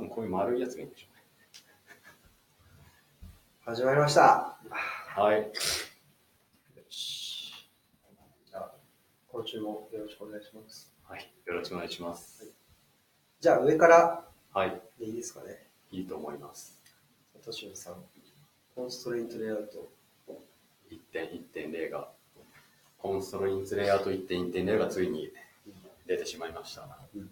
分こういう丸いやつがいいんでしょ始まりました。うね。はい。よし。じゃあ、今週もよろしくお願いします。はい。よろしくお願いします。じゃあ、上からはい。でいいですかね。いいと思います。トシさん、コンストレイントレイアウト。1.1.0が、コンストロインツレイアウト1.1.0がついに出てしまいました。うん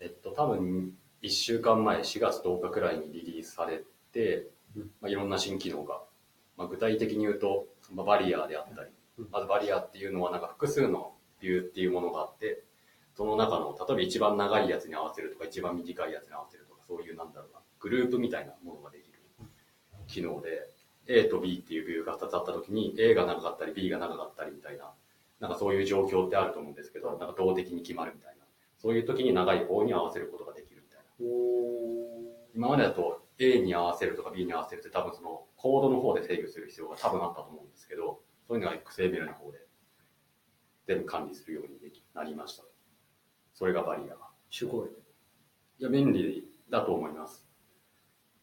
えっと、多分1週間前、4月10日くらいにリリースされて、うんまあ、いろんな新機能が、まあ、具体的に言うと、まあ、バリアであったり、うんまずバリアっていうのはなんか複数のビューっていうものがあって、その中の、例えば一番長いやつに合わせるとか、一番短いやつに合わせるとか、そういうなんだろうな、グループみたいなものができる機能で、A と B っていうビューが2つあった時に A が長かったり B が長かったりみたいな、なんかそういう状況ってあると思うんですけど、なんか動的に決まるみたいな。そういう時に長い方に合わせることが今までだと A に合わせるとか B に合わせるって多分そのコードの方で制御する必要が多分あったと思うんですけど、そういうのが XAML の方で全部管理するようにできなりました。それがバリア。すごい。いや、便利だと思います。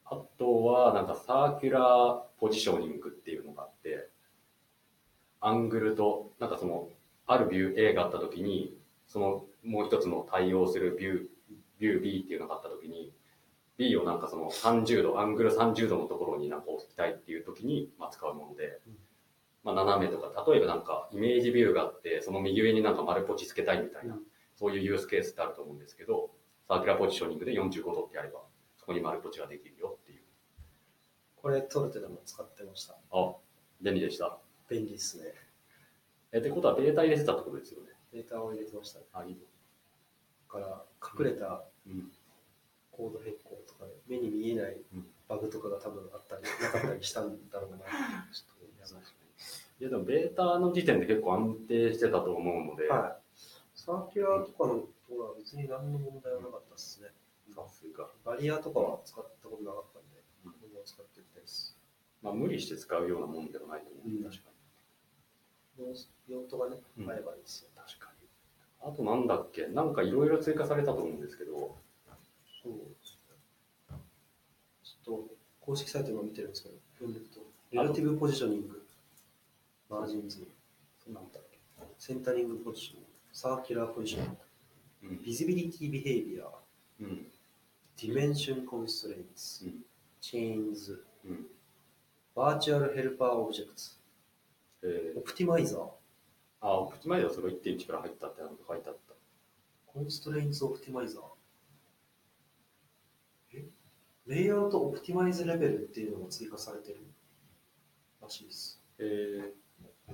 あとは、なんかサーキュラーポジショニングっていうのがあって、アングルと、なんかその、あるビュー A があったときに、そのもう一つの対応するビュー、ビュー B っていうのがあったときに、B をなんかその30度、アングル30度のところになんか置きたいっていうときに、まあ、使うものでうん、まあ、斜めとか、例えばなんかイメージビューがあって、その右上になんか丸ポチつけたいみたいな、うんそういうユースケースってあると思うんですけど、サーキュラーポジショニングで45度ってやれば、そこに丸ポチができるよっていう。これ、トルテでも使ってました。あ、便利でした。便利ですね。え、ってことはベータ入れてたってことですよね。データを入れてました。だあ、いいから、隠れたうん。コード変更とかで、目に見えないうんバグとかが多分あったり、なかったりしたんだろうな。ちょっといいや、でもベータの時点で結構安定してたと思うので、はい。サーキュラーとかのところは別に何の問題はなかったですね。さすが。バリアとかは使ったことなかったんで、も使ってみたいです。まあ、無理して使うようなもんではないと思う。うん確か用途がね、うんあればいいですよ。に。あとなんだっけ？なんかいろいろ追加されたと思うんですけど、そう。ちょっと、公式サイト今見てるんですけど、読んでいくと、レラティブポジショニング、マージンズ、そんなんだっけ？センタリングポジション、circular position、うん。 visibility behavior、うん。 dimension constraints、うん。 chains、うん。 virtual helper object、えー、 optimizer、あ、 optimizer それ1.1から入ったってなんか書いてあった。 constraints optimizer。え？ layout optimize level っていうのが追加されてるらしいです。えー、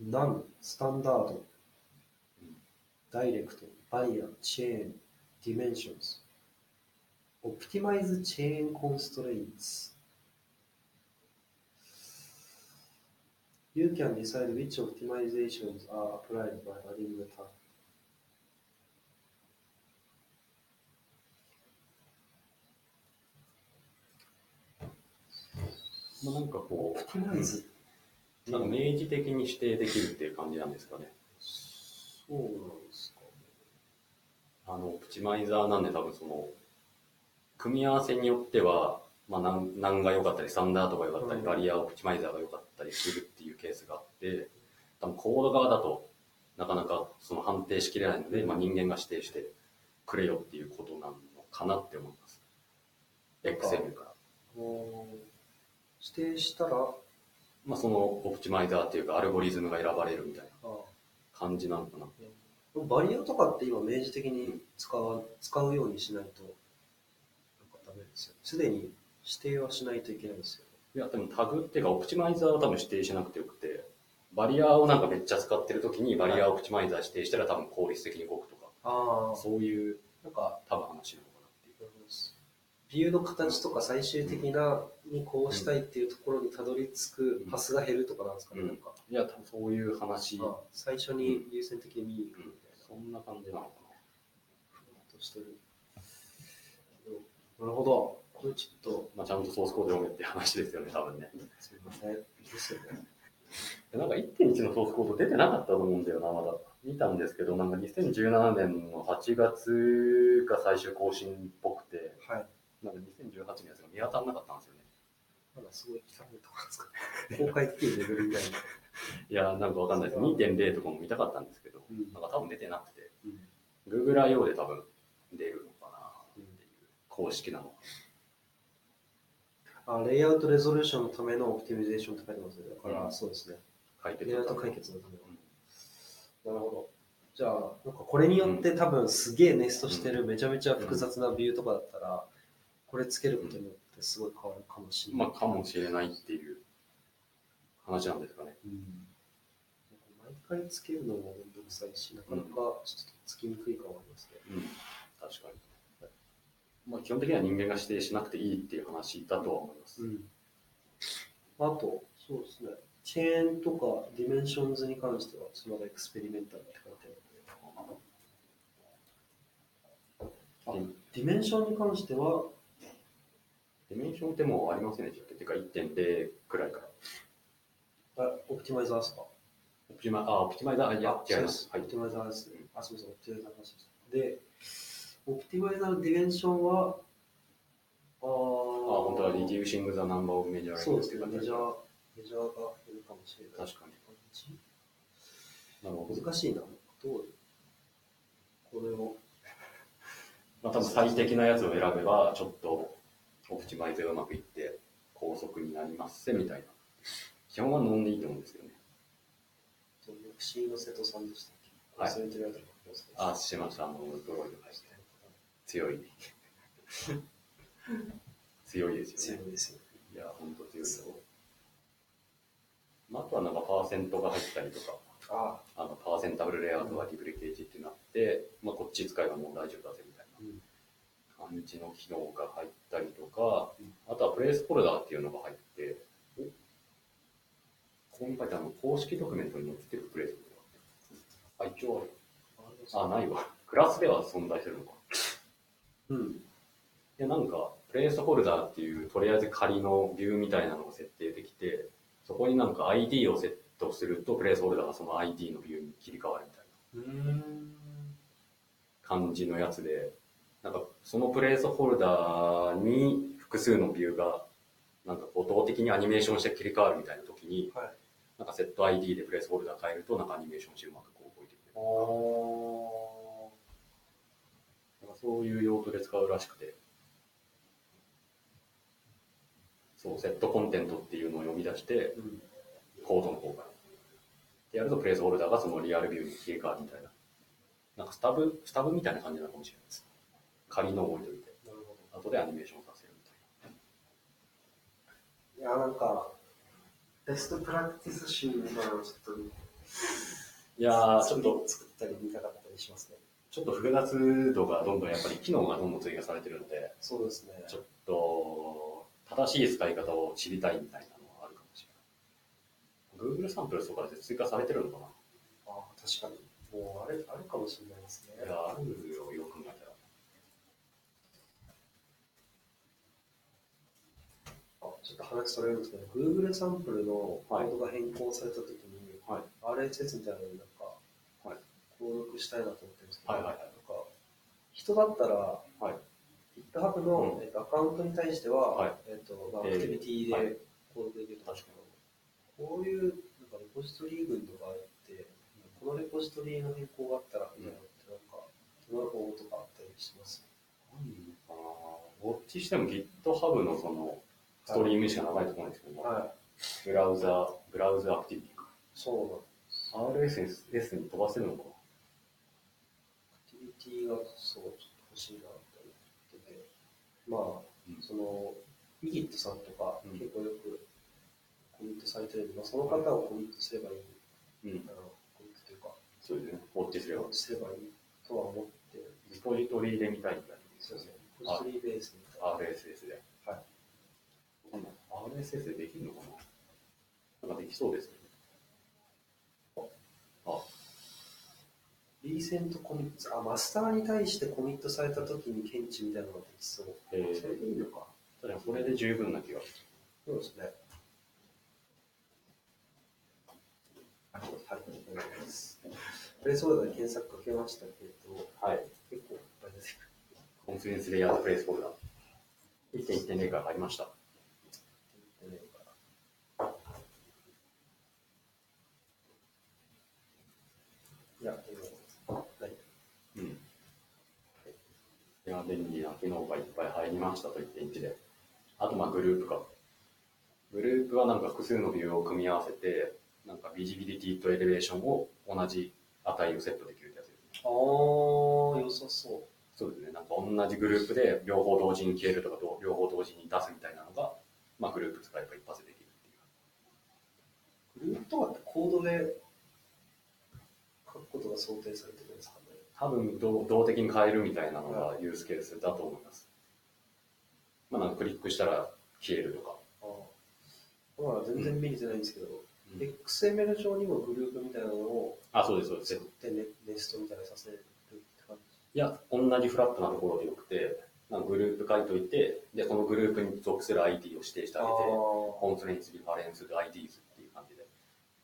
none、standard、direct、barrier、chain、dimensions。optimize chain constraints。You can decide which optimizations are applied by adding the tag. まあ、なんかこオプティマイズう、なんか明示的に指定できるっていう感じなんですかね。そうなんですか。あの、オプティマイザーなんで多分その、組み合わせによっては、まあ、何何が良かったり、スタンダードが良かったり、うんバリアオプティマイザーが良かったりするっていうケースがあって、多分コード側だとなかなかその判定しきれないので、まあ、人間が指定してくれよっていうことなのかなって思います。なんから。指定したら、あまあ、その optimizer っていうかアルゴリズムが選ばれるみたいなあ感じなのかな。 barrier とかって今明示的に使わ使うようにしないとなんかダメですよ。すでに指定はしないといけないですよ。いや、でもタグっていうか、 optimizer は多分指定しなくてよくて、 barrier をなんかめっちゃ使ってる時に、 barrier optimizer 指定したら多分効率的に動くとか、ああ、そういうなんか、多分話なのかなっていう。ビューの形とか最終的なにこうしたいっていうところにたどり着くパスが減るとかなんですかね、うんなんか。いや、多分そういう話、あ最初に優先的に見に行くみたいな。そんな感じなのかふわっとしてる。なるほど。これちょっと、な。まあ、ちゃんとソースコード読めって話ですよね、多分ね。すみません。ですよね。なんか1.1のソースコード出てなかったと思うんだよな、まだ。見たんですけど、なんか2017年の8月が最終更新っぽくて、はい。なんか2018のやつが見当たらなかったんですよね。なんかすごい汚いとこなんですか。公開できるレベルみたいな。いや、なんかわかんないです。2.0とかも見たかったんですけど、うんなんか多分出てなくて、うん。Google I.O. で多分出るのかなっていう、公式なの。あ、レイアウトレゾリューションのためのオプティミゼーションって書いてますね。だから、うんそうですね。解決レイアウト解決のための。なるほど。じゃあ、なんかこれによって多分すげえネストしてるめちゃめちゃ複雑なビューとかだったら、これつけることによってすごい変わるかもしれない。まあ、かもしれないっていう話なんですかね。うん毎回つけるのもめんどくさいし、なかなかちょっとつきにくい感はありますね。うん、確かに。まあ、基本的には人間が指定しなくていいっていう話だとは思います。ん。あと、そうですね。 chain とか dimensions に関しては、その experimental って書いてある。あ dimension に関しては、 dimension ってもうありませんでしたっけ？てか1.0くらいから。あ optimizer ですか？オプティマあ、 optimizer、いや、違いますす。。はいオプ。ティマイザーですね。あ、すみません、オプティマイザーの話でした。で、オプティマイザーのディメンションは、あーあ、本当は reducing the number of measure そうですね、メジャ感ー、メジャーが減るかもしれない。じ確かに。なるほど。難しいな。どう？これを、まあ、多分最適なやつを選べば、ちょっとオプティマイズがうまくいって、高速になりますみたいな。基本は飲んでいいと思うんですけどね。そのミクシーの瀬戸さんでしたっけ？はい忘れてるやつがあ、しました。あの、ドロイド入って。強い。強いですよね。強いですよ。いや、本当強いよ。まあ、あとはなんかパーセントが入ったりとか、ああのパーセンタブルレイアウトがリブリケージってなって、まあ、こっち使えばもう大丈夫だぜみたいうんな感じの機能が入ったりとかうん、あとはプレイスホルダーっていうのが入って、おここに書いてあるの公式ドキュメントに載ってるプレイスホルダー。あ、一応ある。あ、ないわ。クラスでは存在するのか。うん。いや、なんか、プレイスホルダーっていう、とりあえず仮のビューみたいなのが設定できて、そこになんか ID をセットすると、プレイスホルダーがその ID のビューに切り替わるみたいなうん。感じのやつで、なんか、そのプレイスホルダーに複数のビューが、なんか、こう動的にアニメーションして切り替わるみたいな時に、はい。なんかセット ID でプレイスホルダー変えると、なんかアニメーションしてうまくこう動いてくれある。そういう用途で使うらしくて、そう、セットコンテントっていうのを読み出して、うん。コードの方から。で、やるとプレイスホルダーがそのリアルビューに切り替わるみたいな。なんかスタブ、スタブみたいな感じなのかもしれないです。仮のを置いといて。後でアニメーションさせるみたいいや、なんか、ベストプラクティス集みたいなのをちょっと、な。いやー、ちょっと、作ったり見たかったりしますね。ちょっと複雑度がどんどんやっぱり機能がどんどん追加されてるので、そうですね。ちょっと、正しい使い方を知りたいみたいなのはあるかもしれない。Google サンプルとかで追加されてるのかな？ああ、確かに。もうあれ、あるかもしれないですね。いや、あるよ、よく考えたら。あちょっと話それるんですけど、Google サンプルのコードが変更されたときに、はい RSS みたいなのになんか、はい登録したいなと思ってはいはいはいなんか人だったら、はい。GitHub の、うんえっとアカウントに対しては、はいえっとまあ、アえークティビティはいで登録できると思うんですけど、こういうなんかレポジトリ群とかあって、このレポジトリの変更があったらいいなって、なんか、どの方とかあったりします？あーウォッチしても GitHub のそのストリームしか長いところなんですけど、はい。ブラウザ、ブラウザアクティビティか。そうなんです。RSS に飛ばせるのかィがそう、ちょっと欲しいなと思ってて、まあ、うんその、イギットさんとか、うん結構よくコミットされてるんで、まあ、その方をコミットすればいい、うんあ。のコミットというか、そうですね。ウォッチすれば。すればいいとは思ってリポジトリで見たいみたいな。そうですね。ポジトリーベースみたいな。RSS で。はい。RSS でできるのかななんかできそうですね。リーセントコミット、あ、マスターに対してコミットされた時に検知みたいなのができそう。えーそれでいいのか。確かにそれで十分な気が。そうですね。はい、お願いします。プレイスホルダーで検索かけましたけど、はい。結構いっぱい出てくる。コンフィデンスレイヤーズプレイスフォルダ。1.1.0から入りました。いや、でも、何うん。いや、便利な機能がいっぱい入りましたと1.1で。あと、まあ、グループか。グループはなんか複数のビューを組み合わせて、なんかビジビリティとエレベーションを同じ値をセットできるってやつですね。あー、良さそう。そうですね。なんか同じグループで両方同時に消えるとかと両方同時に出すみたいなのが、まあ、グループ使えば一発でできるっていう。グループとかってコードで書くことが想定されてるんですか？ね。多分動動的に変えるみたいなのがユースケースだと思います。まあ、なんかクリックしたら消えるとか。ああ。全然見れてないんですけど、うん XML 上にもグループみたいなのをあ、そうです、そうです作。ってネネストみたいにさせるって感いや、同じフラットなところでよくて、なんかグループ書いといて、で、そのグループに属する ID を指定してあげて、コンソネンツ、リファレンス、IDs っていう感じで、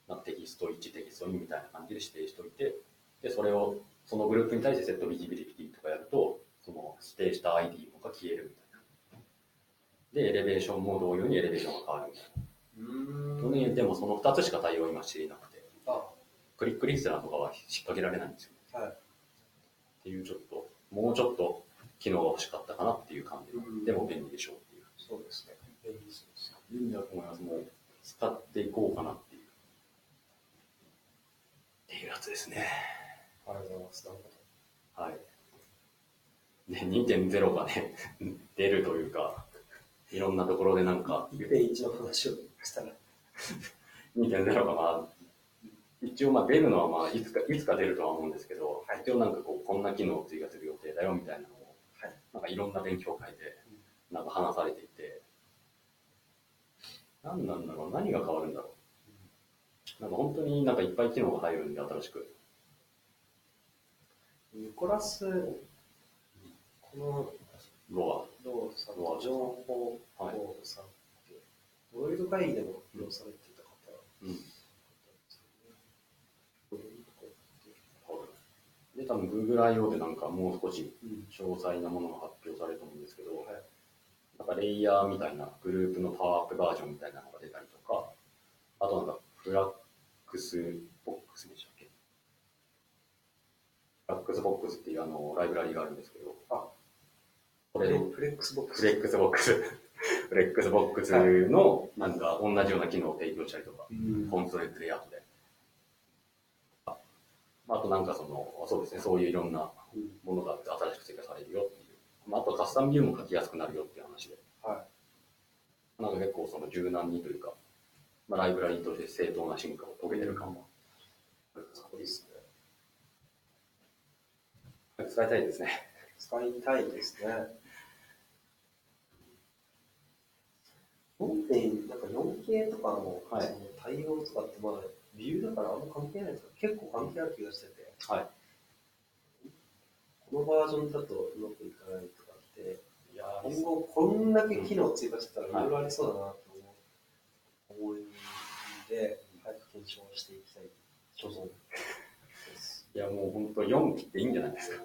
なんかテキスト1、テキスト2みたいな感じで指定しておいて、で、それを、そのグループに対してセットビジビリティとかやると、その指定した ID が消えるみたいな。で、エレベーションも同様にエレベーションが変わるみたいな。去年でもその2つしか対応今していなくて、あ、クリックリスナーとかは引っ掛けられないんですよ。はい。っていうちょっと、もうちょっと機能が欲しかったかなっていう感じうんでも便利でしょうっていう。そうですね。便利そうです。便利だと思います。もう使っていこうかなっていう。っていうやつですね。ありがとうございます。なるほはい。ね、2.0がね、出るというか、いろんなところでなんかど。1.1の話をしたら、2.0がまあ、一応まあ出るのはまあいつか、いつか出るとは思うんですけど、はい一応なんかこう、こんな機能を追加する予定だよみたいなのを、はいなんかいろんな勉強会で、なんか話されていて、何なんだろう、何が変わるんだろう。なんか本当になんかいっぱい機能が入るんで、新しく。ニコラス、このロローさんロアとジョン・ホーはいホーさんって、ワールド会議でも利用されていた方うん。で、多分 Google I/O でなんかもう少しうん詳細なものが発表されると思うんですけど、はいなんかレイヤーみたいなグループのパワーアップバージョンみたいなのが出たりとか、あとなんか Flexbox でしたフラックスボックスっていうあのライブラリがあるんですけど、あこれのフレックスボックス。フレックスボックス、フレックスボックスのなんか同じような機能を提供したりとか、うん ConstraintLayout で。ああとなんかその、そうですね、そういういろんなうんものがあって新しく追加されるよっていう。まあ、あとカスタムビューも書きやすくなるよっていう話で。はなんか結構その柔軟にというか、まあ、ライブラリーとして正当な進化を遂げてる感は。い。そうですね。使いたいですね。使いたいですね。4点、なんか 4K とかの,、はいその対応とかってまだビューだからあんま関係ないですか？結構関係ある気がしてて、はい。このバージョンだとうまくいかないとかって、いや今後こんだけ機能追加してたらいろいろありそうだなと思う思うんで、早く検証していきたい所存です。いやもう本当4切っていいんじゃないですか。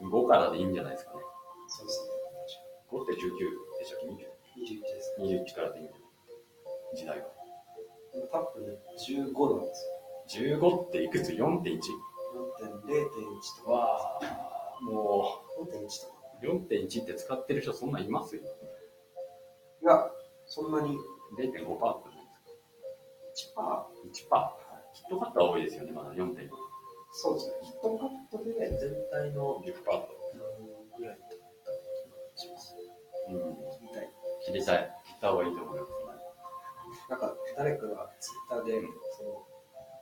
5からでいいんじゃないですかね。そうです5って19でしたっけ？ね。21ですね。21からでいいんじゃない？時代は。多分ね、15なんですよ。15っていくつ ?4.1? 4.0.1とか、わあ、も4.1とか。う4.1って使ってる人そんなんいますよ。いや、そんなに0.5%ってないですか？1%、1%。キットカットは多いですよね、まだ4.5%。そうですね。ヒットカットで全体の10%。何ぐらいだった気がします。うん。聞きたい。切りたい。切った方がいいと思います。なんか、誰かがツイッターで、うんその、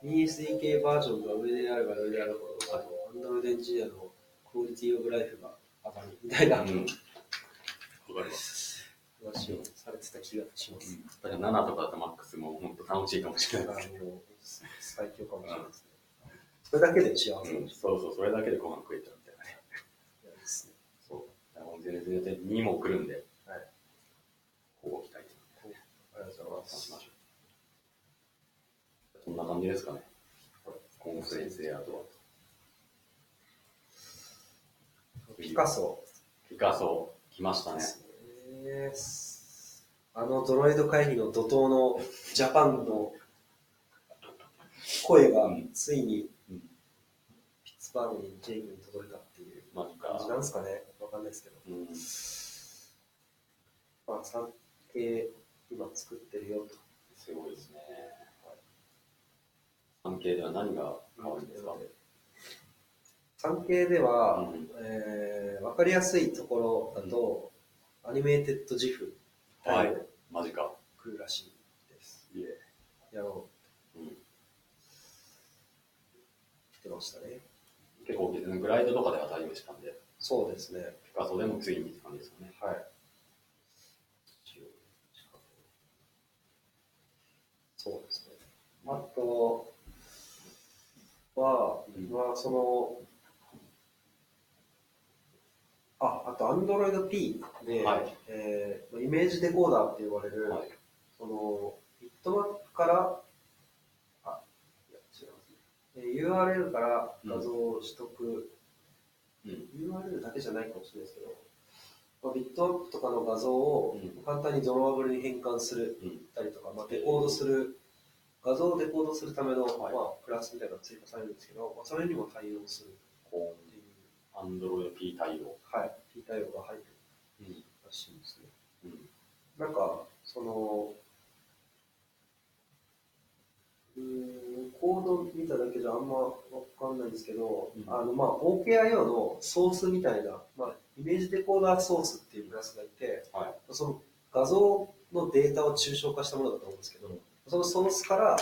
ESDK バージョンが上であれば上であるほど、あの、アンドロイドエンジニアのクオリティオブライフが上がるみたいなうん。わかります。話をされてた気がします。だから7とかだとマックスも本当楽しいかもしれないです。もう、最強かもしれないですね。それだけで幸せかもしれうん、そうそう、それだけでご飯食えちゃうみたいなね。ですね。そう。もう全然全然2も来るんで、はい。こう期待ありがとうございます。しましょう。そんな感じですかね。と。ピカソピカソ、来ましたね。えーあのドロイド会議の怒涛のジャパンの声がついにうんピッツバーグにジェイクに届いたっていう感じか、なんですかねわかんないですけど。うん、まあ、産経今作ってるよと。すごいですね。関係では何が変わるんですか、産経では、うんえー、分かりやすいところだと、アニメーテッドジフはい、マジか。来るらしいです。いえ。やろうん、うってましたね。結構、グライドとかでは対応したんで、そうですね。ピカソでもついにって感じですよね。はい。そうですね。あとは、うんまあ、その、あ、あと Android P で、はいえー ImageDecoder って呼ばれる、はい。その、 Bitmap から、あ、いや、違いますね。えー URL から画像を取得、うん。URL だけじゃないかもしれないですけど、まあ、 Bitmap とかの画像をうん簡単に Drawable に変換するうん。たりとか、まあ、デコードする、画像をデコードするための、はいまあ、クラスみたいなのが追加されるんですけど、まあ、それにも対応するこっていう、う、アンドロイド P 対応。はい、P 対応が入るうん。らしいんですね。うん。なんか、その、うーん、コード見ただけじゃあんまわかんないんですけど、うん。あの、まあ、OKIO のソースみたいな、まあ、イメージデコーダーソースっていうクラスがいて、はい。その画像のデータを抽象化したものだと思うんですけど、そのソースから、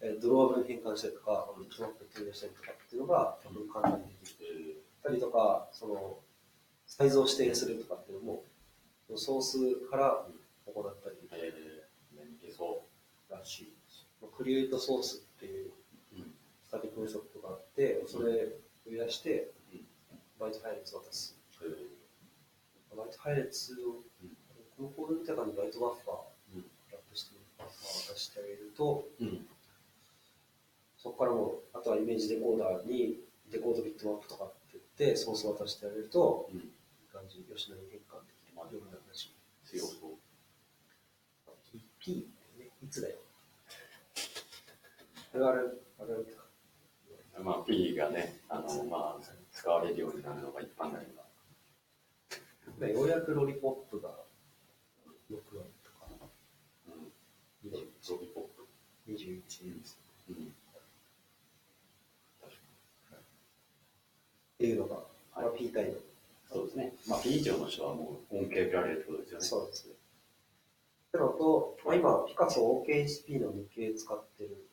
えー Drawable に変換したりとか、トマップに転入したりとかっていうのが多分簡単にできえたりとか、その、サイズを指定するとかっていうのも、ソースから行ったり。ー、えー、そらしい。 createSource っていう。 static method があって、それを増やしてうん、バイト配列を渡す。えー、バイト配列を、このコード見た中に ByteBufferー、うん。ラップしてバッファーを渡してあげると、うん。そこからもう、あとはイメージデコーダーにデコードビットマップとかって言って、ソースを渡してあげると、うん。いい感じに吉野に変換できるようになるらしい。強そう。P ってね、いつだよ。あれあれ。まあ、P がね、あの、まあ、使われるようになるのが一般的な。でようやくロリポップが6割とかうん。21ロビポップ。21です。うん。っていうのが、まあ、はい P 対応。そうですね。まあ、P 以上の人はもう恩恵受けられるってことですよね。そうですね。ってのと、まあ、今、ピカソ OKHP の2系使ってる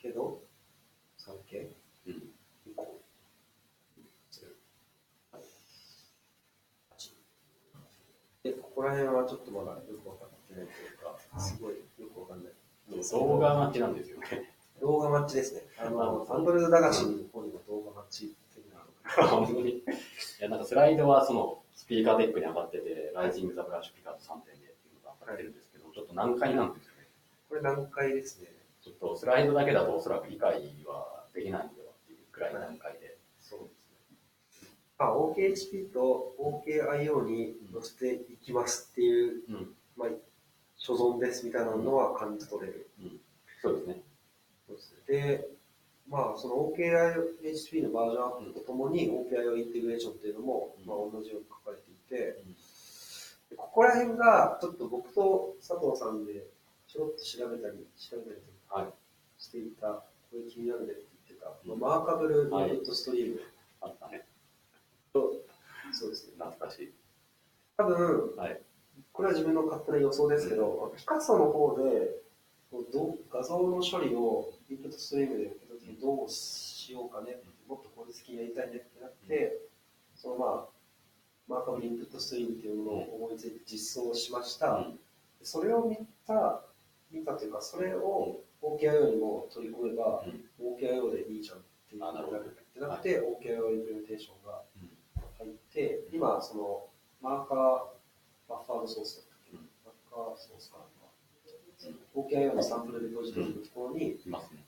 けど、3系うん。2個。で、ここら辺はちょっとまだよく分かってないというか、すごいよく分かんない。動画待ちなんですよね。動画マッチですね。ああの、アンドロイド駄菓子の方にも動画マッチ的な。本当に。いや、なんかスライドはそのスピーカーデックに上がってて、ライジングザブラッシュピカード3.0っていうのが上がってるんですけど、ちょっと難解なんですよね？これ難解ですね。ちょっとスライドだけだとおそらく理解はできないんではっていうくらいの段階で。そうですね。まあ、OKHP と OKIO に載せていきますっていう、うん。まあ、所存ですみたいなのは感じ取れる。そうですね。そうですねで、まあ、その OKIO-HP のバージョンアップとともに OKIO インテグレーションっていうのも、うんまあ、同じように書かれていて、ここら辺がちょっと僕と佐藤さんでちょろっと調べたり、調べたりはい。していた、これ気になるねって言ってた、うんまあマーカブルインプットストリームあったね。と、そうですね。懐かしい。多分、はい。これは自分の勝手な予想ですけど、ピカソの方でどう画像の処理をインプットストリームで受け取るときにどうしようかね、もっと効率的にやりたいねってなって、そのまあ、マーカブルインプットストリームっていうものを思いついて実装しました。うんそれを見た、見たというか、それを OKIO にも取り込めば、OKIO でいいじゃんっていうあなるほど。ってなって、OKIO インプレメンテーションがうん入って、今、その、マーカー、バッファードソースだったっマーカーソースかな。OKIO のサンプルレポジトリのところに。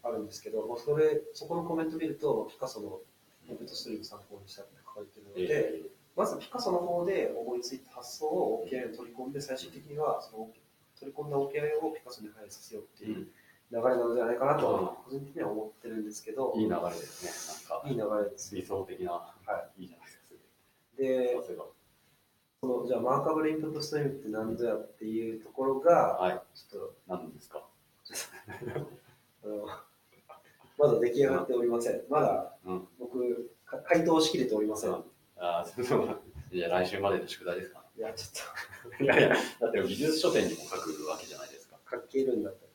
あるんですけど、それ、そこのコメント見ると、ピカソのインプットストリーム参考にしたって書かれてるので、えまずピカソの方で思いついた発想を OKI に取り込んで、最終的にはその取り込んだ OKI をピカソに反映させようってーいう流れなのではないかなと、個人的には思ってるんですけど、いい流れですね。なんか、いい流れです。理想的な、、はいいじゃないですか。で、そのじゃあマーカブルインプットストリームって何ぞやっていうところが、はい。ちょっと何ですか？あのまだ出来上がっておりません。まだうん。僕、か回答しきれておりません。いああ、そう。いや、来週までの宿題ですかや、ちょっいやいや、だって技術書店にも書くわけじゃないですか。と書けるんだったら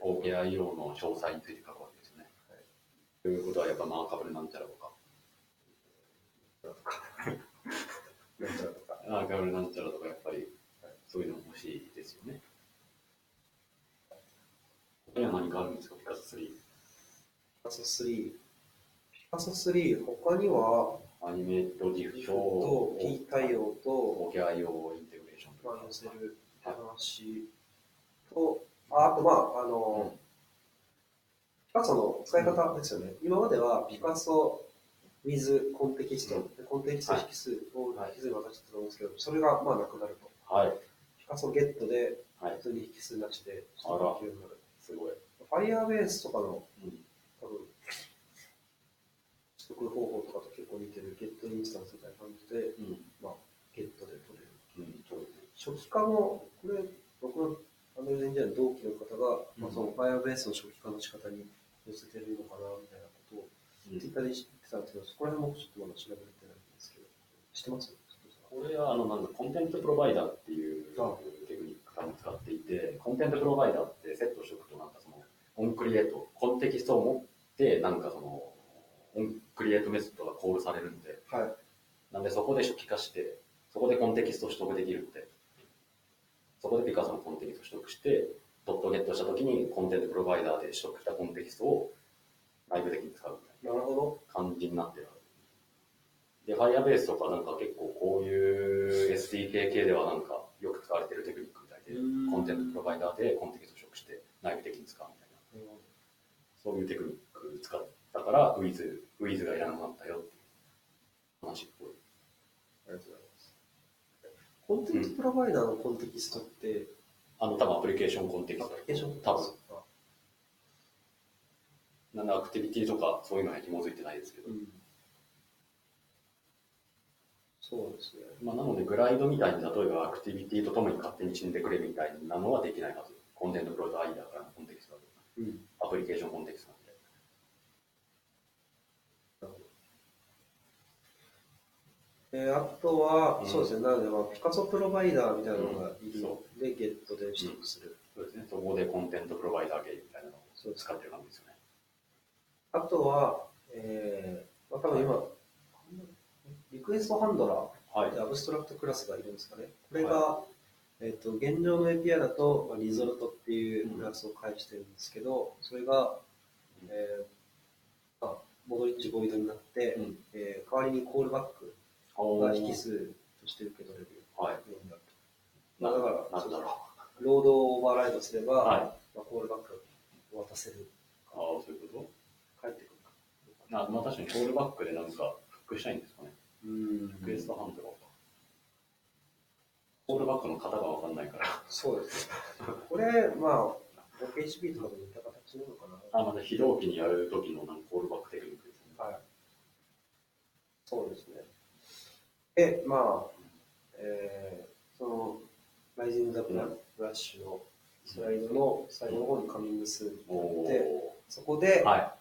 OKIO の詳細について書くわけですよね。はいということは、やっぱマーカブルなんちゃらとか、なんちゃらとか。マーカブルなんちゃらとか、やっぱり、そういうの欲しいですよね。他には何かあるんですか、ピカソ3。ピカソ3。ピカソ3、他には、アニメート、ジフとと、P 対応と、OKIO インテグレーションとまあ、か寄せる話と、ああと、まあ、あの、ピカソの使い方ですよね。今まではピカソ with コンテキスト、うんでコンテキスト引数をはい引数に渡してたと思うんですけど、それがまあなくなると。はい。ピカソゲットではい普通に引数なしであらできるようになる。すごい。Firebase とかのうん。多分、取得方法とかと結構似てるゲットインスタンスみたいな感じで、うん。まあ、ゲットで取れる。うん。そうですね。初期化も、これ、僕のアンドロイドエンジニアの同期の方が、うん。まあ、その Firebase の初期化の仕方に寄せてるのかな、みたいなことを、うん。ツイッターで言ってたんですけど、そこら辺僕ちょっとまだ調べれてないんですけど、知ってます？これはあのなんだ ContentProvider っていうあテクニック多分使っていて、 ContentProvider ってセットしておくとなんかその onCreate、Context を持ってなんかその onCreate method がコールされるんで、はい。なんでそこで初期化して、そこで Context を取得できるんで、そこで Picasso の Context を取得して、 dot get したときに ContentProvider で取得した Context を内部的に使うみたいな。感じになってる。で、Firebase とかなんか結構こういう SDK 系ではなんかよく使われてるテクニックみたいで、うんコンテンツプロバイダーでコンテキストを取得して内部的に使うみたいな、ど。そういうテクニック使ったから、ウィズ、ウィズがいらなくなったよっていう話っぽい。ありがとうございます。コンテンツプロバイダーのコンテキストって、あの、多分アプリケーションコンテキアスト。プリケーション？多分。なんでアクティビティとかそういうのには紐づいてないですけどう。ん。そうですね。まあ、なので、グライドみたいに、例えばアクティビティとともに勝手に死んでくれみたいなのはできないはず。コンテンツプロバイダーからのコンテキストだと。うん。アプリケーションコンテキストなんで。なるほど。えー、あとは、うんそうですね、なので、まあ、ピカソプロバイダーみたいなのがいるのうで、ゲットで取得する。そうですね。そこでコンテンツプロバイダー系みたいなのを使ってる感じですよね。あとは、えー、まあ、多分今、リクエストハンドラはいーで。アブストラクトクラスがいるんですかね。これが、えっ、と、現状の API だと、まあ、リゾルトっていうクラスを返してるんですけど、それが、うんえー、まあ、モドリッチボイドになって、うんえー代わりにコールバックが引数として受け取れるよはい。うになると。まあ、だから、なんだろロードをオーバーライドすれば、はいまあ、コールバックを渡せる。う。ああ、そういうこ返ってくるなまあ確かにコールバックでなんかフックしたいんですかね。うんリクエストハンドラーか。コールバックの型がわかんないから。そうですね。これ、まあ、PHP とかと似た形なのかな。あ、また非同期にやるときのなんかコールバックテクニックですね。はい。そうですね。で、まあ、えー、その、ライジングザブラッシュのスライドの最後の方にカミング数おで、そこで、ー。は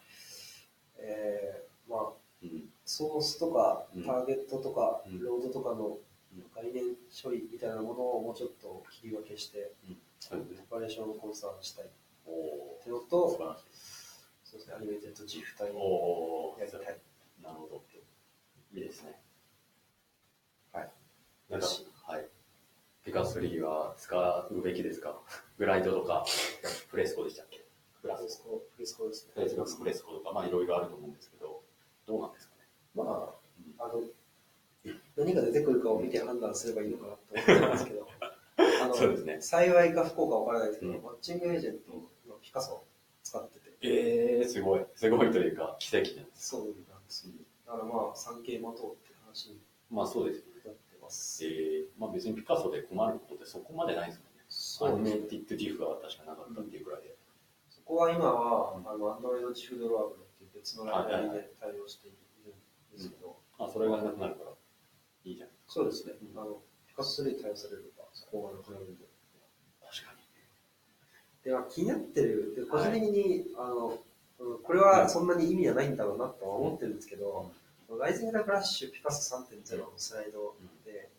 えー、まあ、い。うん。ソースとかうんターゲットとかうんロードとかのうん概念処理みたいなものをもうちょっと切り分けして、そうですね。オペレーションをコンサートしたいっていうの素と。そうですね、アニメーテッド対応おおやりたい。なるほど。いいですね。はい。なんかはい。ピカ3は使うべきですか？グライドとか、フレスコでしたっけ？フレスコ、フレスコですね。フレスコとか、まあいろいろあると思うんですけど、どうなんですかね？まあ、あの、何が出てくるかを見て判断すればいいのかなと思ってるんですけど、あの、そうですね。幸いか不幸かわからないですけど、うんマッチングエージェントのピカソを使ってて、えー、すごい。すごいというか、奇跡じゃないですそうなんですよ。だからまあ、3K 待とうって話。まあそうですます。えー、まあ別にピカソで困ることってそこまでないですもんね。アニメティックジフは確かなかったっていうぐらいで。そこは今は、うんあの、Android ジフドラッグっていう別のライブラリで対応しているんですけど、あ、それがなくなるから、いいじゃん。そうですね、うんあの、ピカソ3に対応されれば、そこがなくなるんで。確かで、まあ、気になってる、で個人的に、あの、うんこれはそんなに意味はないんだろうなとは思ってるんですけど、ライジングラフラッシュピカソ3.0のスライドで、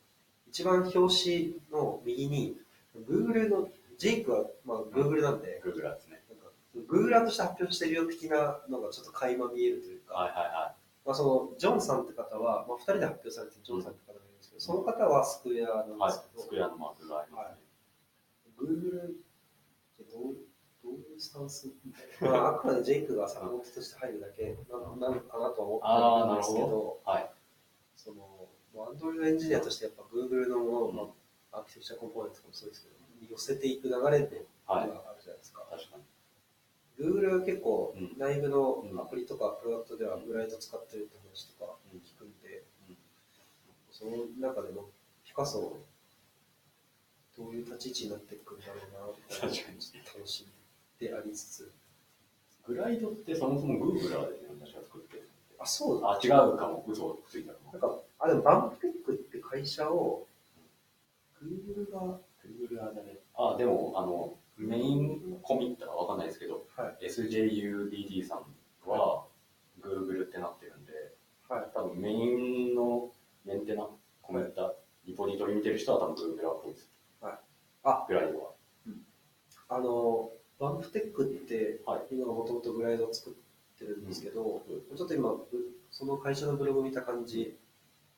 一番表紙の右に、Google の、ジェイクは、まあ、Google なんで、に。Google ですね。Google として発表してるよ的なのがちょっと垣間見えるというか、はいはいはまあ、そのジョンさんって方は、まあ、2人で発表されてるジョンさんって方がいるんですけど、その方はスクエアなんい。はいですけ。ど、スクエアのマークがありますね。Google ってどうどういうスタンスみたいな、まあ、あくまでジェイクがサポートとして入るだけななのかなとは思ってるんですけど、はい。その、まあ Android エンジニアとしてやっぱ Google のものを、まあ、アーキテクチャコンポーネントもそうですけど、寄せていく流れで今あはいるじゃないですか。確かに。Google は結構うん。内部のアプリとかプロダクトではグライド使ってるって話とかうん聞くんで、うん。その中でもピカソどういう立ち位置になっていくんだろうな楽しみでありつつグライドってそもそも Google でね、私が作ってる。あそうだあ、違うかも。嘘をついたなんかあでもバンプテックって会社を Google が Google はね。あ、でも、あの、メインコミットはわかんないですけど、はい SJUDD さんは Google ってなってるんで、はい多分メインのメンテナ、コメンタ、リポジトリ見てる人は多分 Google っぽいです。はいあグライドは。あのバンプテックってはい。今もともとグライドを作ってるんですけど、ちょっと今、ぶその会社のブログ見た感じ、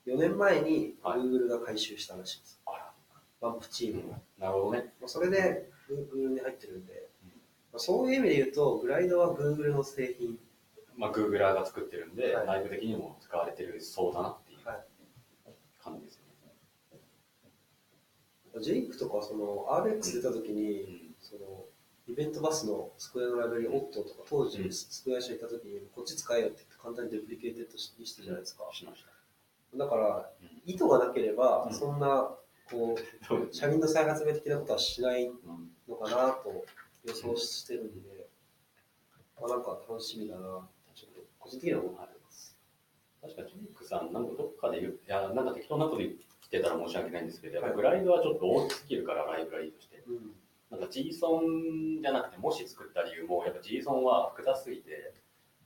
4年前にはい Google が回収したらしいです。あら、バンプチームを。なるほどね。まあそれで Google に入ってるんでうん、まあそういう意味で言うと、 Glide は Google の製品。まあ、Googler が作ってるんで、はい内部的にも使われてるそうだなっていうはい感じですよ Jake とかその Rx 出た時に、ね。その EventBus の Square のライブラリ Otto とか当時うん Square 社いた時にこっち使えよって言って簡単に deprecated にしたじゃないですか。しました。だからうん意図がなければうんそんなこそう ですう？車輪の再発明的なことはしないうんのかなと予想してるんで、まあ、なんか楽しみだなちょっと個人的には思ってます。確かジェイクさん、なんかどっかで言う、いや、なんか適当なこと言ってたら申し訳ないんですけど、やっぱグライドはちょっと大きすぎるから、ライブラリーとして。うんなんか JSON じゃなくて、もし作った理由も、やっぱ JSON は複雑すぎて、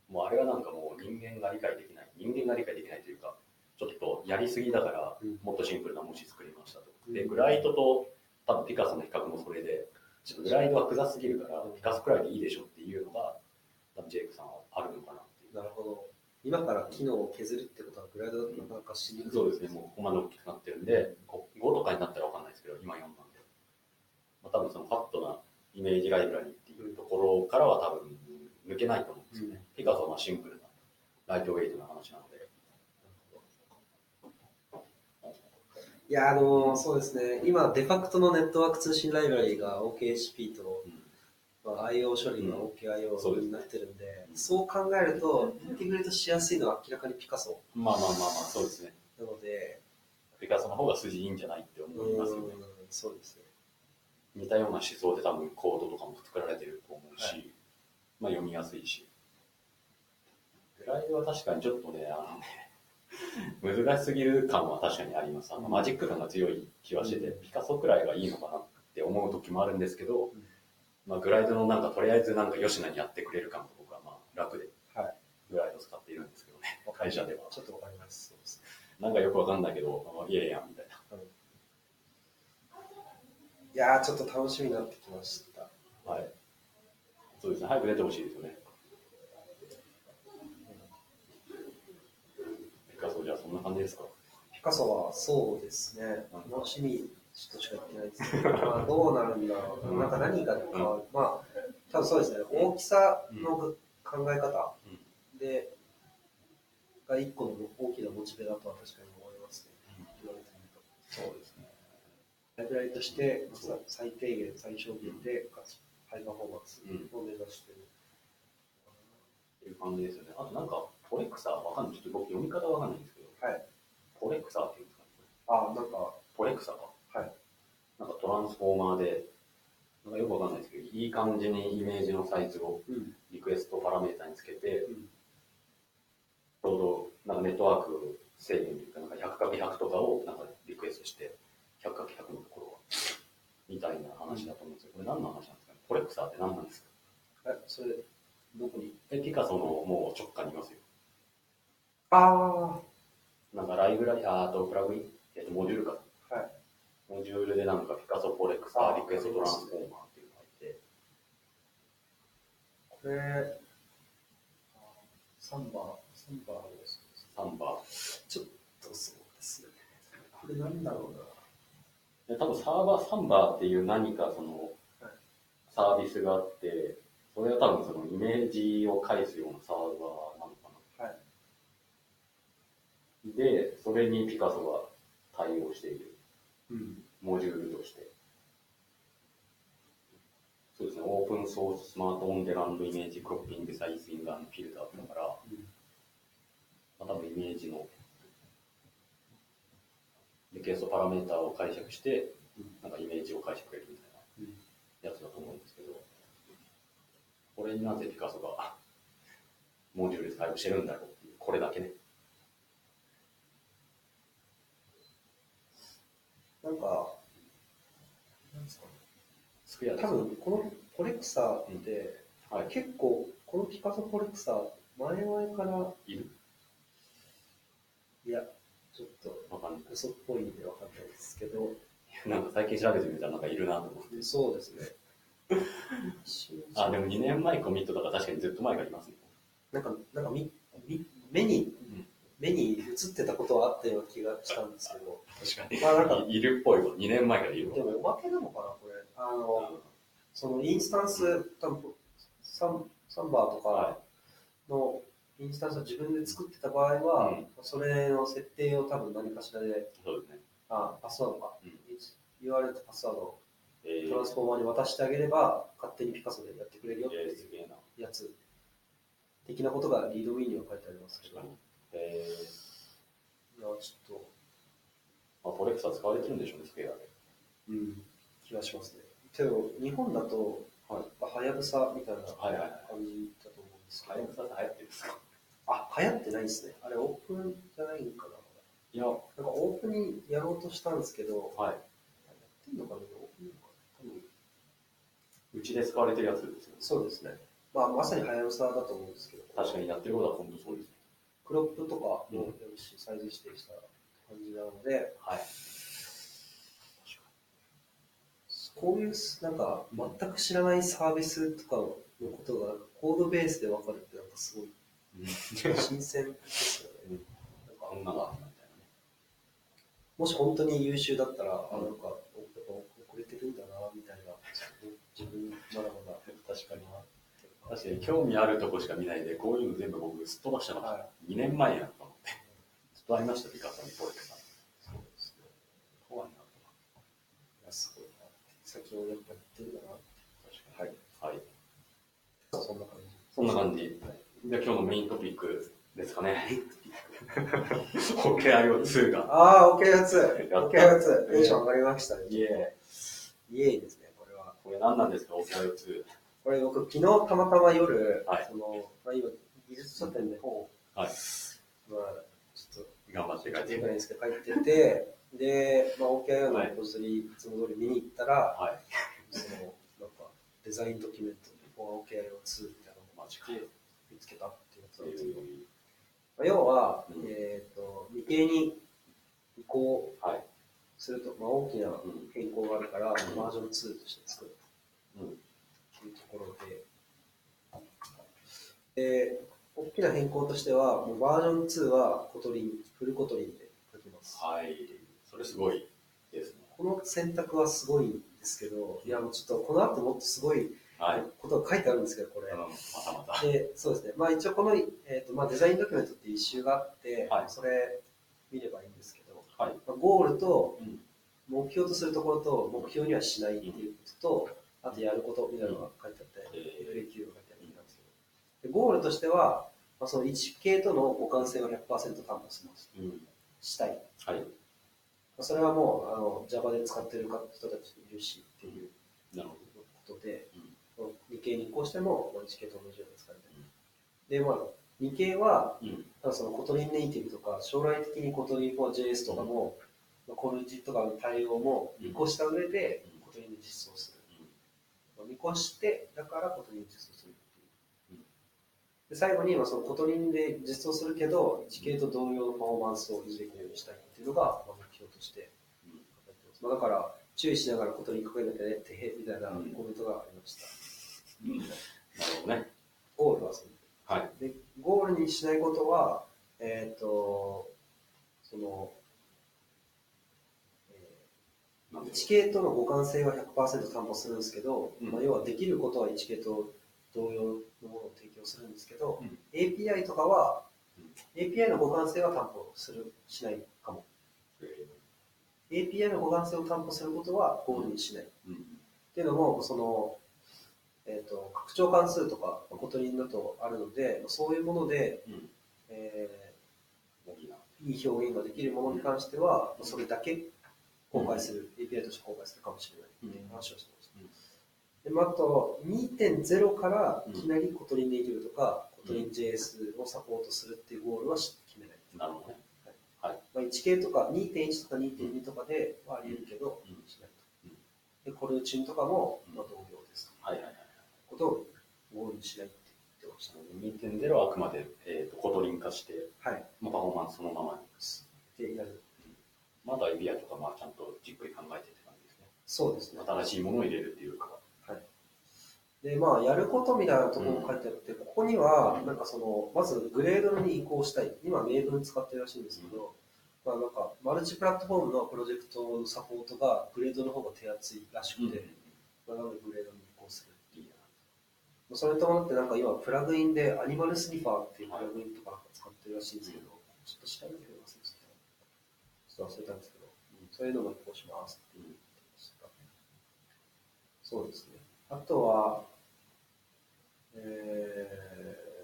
もうあれはなんかもう人間が理解できない、人間が理解できないというか、ちょっとやりすぎだからうん、もっとシンプルな文字作りましたと。で、うんグライドと多分ピカソの比較もそれで、ちょっとグライドは複雑すぎるから、ピカソくらいでいいでしょっていうのが、多分ジェイクさんはあるのかなっていう。なるほど。今から機能を削るってことはグライドだとなかなかしにくい。そうですね、もうここまで大きくなってるんで、こ5とかになったらわかんないですけど、今4なんで。まあ、多分そのファットなイメージライブラリっていうところからは多分抜けないと思うんですよね。ピカソはまあシンプルな、ライトウェイトな話なので。いや、あのそうですね。今、デファクトのネットワーク通信ライブラリが OKHP と、まあ、IO 処理が OKIO すになってるんで、そう考えると、インテグレートしやすいのは明らかにピカソまあまあまあまあ、そうですね。なので、ピカソの方が筋いいんじゃないって思いますよね。うんそうですね。似たような思想で多分コードとかも作られてると思うし、はまあ読みやすいし。グライドは確かにちょっとね、あのね、難しすぎる感は確かにあります。あのマジック感が強い気はしてて、うんピカソくらいがいいのかなって思う時もあるんですけど、んまあグライドのなんかとりあえずなんか吉野にやってくれる感が僕はまあ楽で、はいグライド使っているんですけどね、会社では。ちょっとわかります。そうですねなんかよくわかんないけど、まあ、いやいや、みたいやー、ちょっと楽しみになってきました。はい。そうですね、早く出てほしいですよね。ピカソじゃあそんな感じですか？ピカソはそうですね。うん、楽しみとしか言ってないです。けど、まあ、どうなるんだろう、うん。なんか何が変わる、まあ、多分そうですね、大きさの考え方で、が一個の大きなモチベだとは確かに思いますね。言われてみると。そうですね。ライブラリとしてまあ最低限、最小限で、かつハイパフォーマンスを目指してる。っていう感じですよね。あとなんか、ポレクサーわかんない。ちょっと僕読み方わかんないんですけど、はい。ポレクサーっていうんですかね。あ、なんか、ポレクサーか。はい。なんかトランスフォーマーで、なんかよくわかんないですけど、いい感じにイメージのサイズをうん。リクエストパラメータにつけて、うんちょうどなんかネットワーク制限というか、なんか 100×100 とかをなんかリクエストして、100×100 のところは、みたいな話だと思うんですけど、これ何の話なんですかね？コレクサーって何なんですか？え、それ、どこに？え、ピカソのもう直下にいますよ。あなんかライブラリ、ああとプラグイン、えっと、モジュールか。あ、はい。モジュールでなんかピカソポレクサーリクエストトランスフォーマーっていうのがいて、これ、サンバー、サンバーです。サンバちょっとそうですね。これなんだろうな。で多分サーバー、サンバーっていう何かそのはいサービスがあって、それは多分そのイメージを返すようなサーバーなのかな。はい。で、それにピカソが対応しているうん。モジュールとして。そうですね、オープンソーススマートオンデランドイメージクロッピングサイズイングフィルターだから、まあ、多分イメージのリクエストパラメータを解釈して、なんかイメージを返してくれるみたいなやつだと思うんですけど、これになぜピカソが モジュールで対応してるんだろうっていう、これだけね。なんか、なんですかね。スクエア多分、このコレクサーって、はい。結構、このピカソコレクサー、前々から、いる？いや、ちょっとわかんない。嘘っぽいんでわかんないですけど、なんか最近調べてみたらなんかいるなと思って。そうですね。あ、でも2年前コミットだから確かにずっと前がいますね。なんか、なんかみ、み、目に、ん目に映ってたことはあったような気がしたんですけど、確かに。まあなんか、いるっぽいわ。2年前からいるわで。もおまけなのかな、これ。あの、そのインスタンス、多分サンサンバーとはかのインスタンスを自分で作ってた場合は、うんそれの設定を多分何かしらで、い。そうですね。あ、パスワードか、うん URL とパスワードをえー、トランスフォーマーに渡してあげれば、勝手にピカソでやってくれるよってえー、いう。やつ、的なことがリードウィーには書いてありますけど、い確かに。えや、ちょっと、ー、まあ、ポレクサ使われてるんでしょうね、スクエアで。うん、気がしますね。けど、日本だと、はいはやぶさみたいな感じだと思うんですけど、ハヤブサって流行ってるんですか？あ、流行ってないですね。あれ、オープンじゃないんかな？いや、なんかオープンにやろうとしたんですけど、はい。やってんのかな？オープンなのかな？多分うちで使われてるやつですよね。そうですね。まあ、まさにはやぶさだと思うんですけど、確かにやってることは本当そうです。クロップとかもやるし、サイズ指定した感じなので、はい。こういう、なんか、全く知らないサービスとかのことがコードベースでわかるって、なんかすごい新鮮ですよね。なんかこんなのあったみたいなね。もし本当に優秀だったら、あなんか、遅れてるんだな、みたいな、自分、まだまだ。確かに。確かに興味あるとこしか見ないで、こういうの全部僕すっ飛ばしてました。は2年前やと思って。ずっとありました、ピカソにポレクサー。そうですね。怖いな。いや、すごいな。先をやっぱやってるんだな。確かに。はい。はい。そんな感じ。そんな感じ。じゃあ今日のメイントピックですかね。OKIO2 が。ああ、OK2。やった OK2。テンション上がりましたね。イエイエーイですね、これは。ーイ。これ何なんですか、OKIO2。これ僕、昨日たまたま夜、はいその、まあ、今、技術書店で本を、はい。まあ、ちょっと、頑張って書いて書いてないんですけど、書いてて、で、まあ、OKIO のはいポズリ、いつも通り見に行ったら、はい。その、なんか、デザインドキュメントで、OKIO2 みた見つけたっていうやつなんですけど、まあ、要は、うんえっ、と、未定に移行はい。すると、まあ、大きなうん。変更があるから、バージョン2として作るうん。というところで、で、大きな変更としては、もうバージョン2は Kotlin、full Kotlin で書きます。はい。それすごいですね。この選択はすごいんですけど、いや、もうちょっとこの後もっとすごいはい。ことが書いてあるんですけど、これうん。またまた。で、そうですね。まあ一応この、えっ、と、まあ design document っていう一周があって、はいそれ見ればいいんですけど、はい。まあ、ゴールと、うん目標とするところと目標にはしないっていうことと、あとやることみたいなのが書いてあって、え FAQ が書いてあるんですけど、でゴールとしては、まあ、その1系との互換性を100%担保します。ーうん。したい。はい。まあそれはもうあの Java で使ってる人たちいるしっていうなるほことで、ど。理系に移行してもまあ1系と同じように使いたい。で、まあ、2系は、うん。その Kotlin/Native とか、将来的にコトリン 4JS とかも、まあコルジとかの対応も見越した上でうん Kotlin で実装する。まあ見越して、だから Kotlin で実装するっていう。で最後に、まあ、その Kotlin で実装するけど、1系と同様のパフォーマンスを維持できるようにしたいっていうのが、まあ、目標としてまあ、だから、注意しながら Kotlin 書けなきゃね、てへみたいなコメントがありました。うん。なるほどね。ゴールはそのはい。で、ゴールにしないことは、えっ、と、その、えー、なんで？1系との互換性は100%担保するんですけど、うんまあ、要はできることは1系と同様のものを提供するんですけど、うん API とかは、うん API の互換性は担保する、しないかも。え API の互換性を担保することはゴールにしない。ーうん。っていうのも、その、えっ、と、拡張関数とか、 Kotlin だとあるので、そういうもので、うん。え。ーいい表現ができるものに関しては、それだけ公開する、API として公開するかもしれないっていう話をしてました。うんでまあ、あと、2.0からいきなりコトリンネイティブとか、コトリン JS をサポートするっていうゴールは決めない。なるほどね。まあ、1系とか2.1とか2.2とかではあり得るけど、うんしないと。で、コルーチンとかも、まあ、同様ですと。はいはいはい。ことをゴールにしないって言ってました。2.0はあくまで、えー、と Kotlin 化して、はい。まあ、パフォーマンスそのままにです。で、やる。まだ API とか、まあ、ちゃんとじっくり考えてって感じですね。そうですね。新しいものを入れるっていうか。で、まあ、やることみたいなところも書いてあって、ここには、なんかその、まず Gradle に移行したい。今、 Maven 使ってるらしいんですけど、まあなんか、マルチプラットフォームのプロジェクトのサポートが、グレードの方が手厚いらしくて、まあなのでグレードに移行するっていう。まあそれともって、なんか今、プラグインでアニマルスニファーっていうプラグインとか使ってるらしいんですけど、ちょっと調べてみますちょっと忘れたんですけど、そういうのも移行しますって言ってました。そうですね。あとは、えー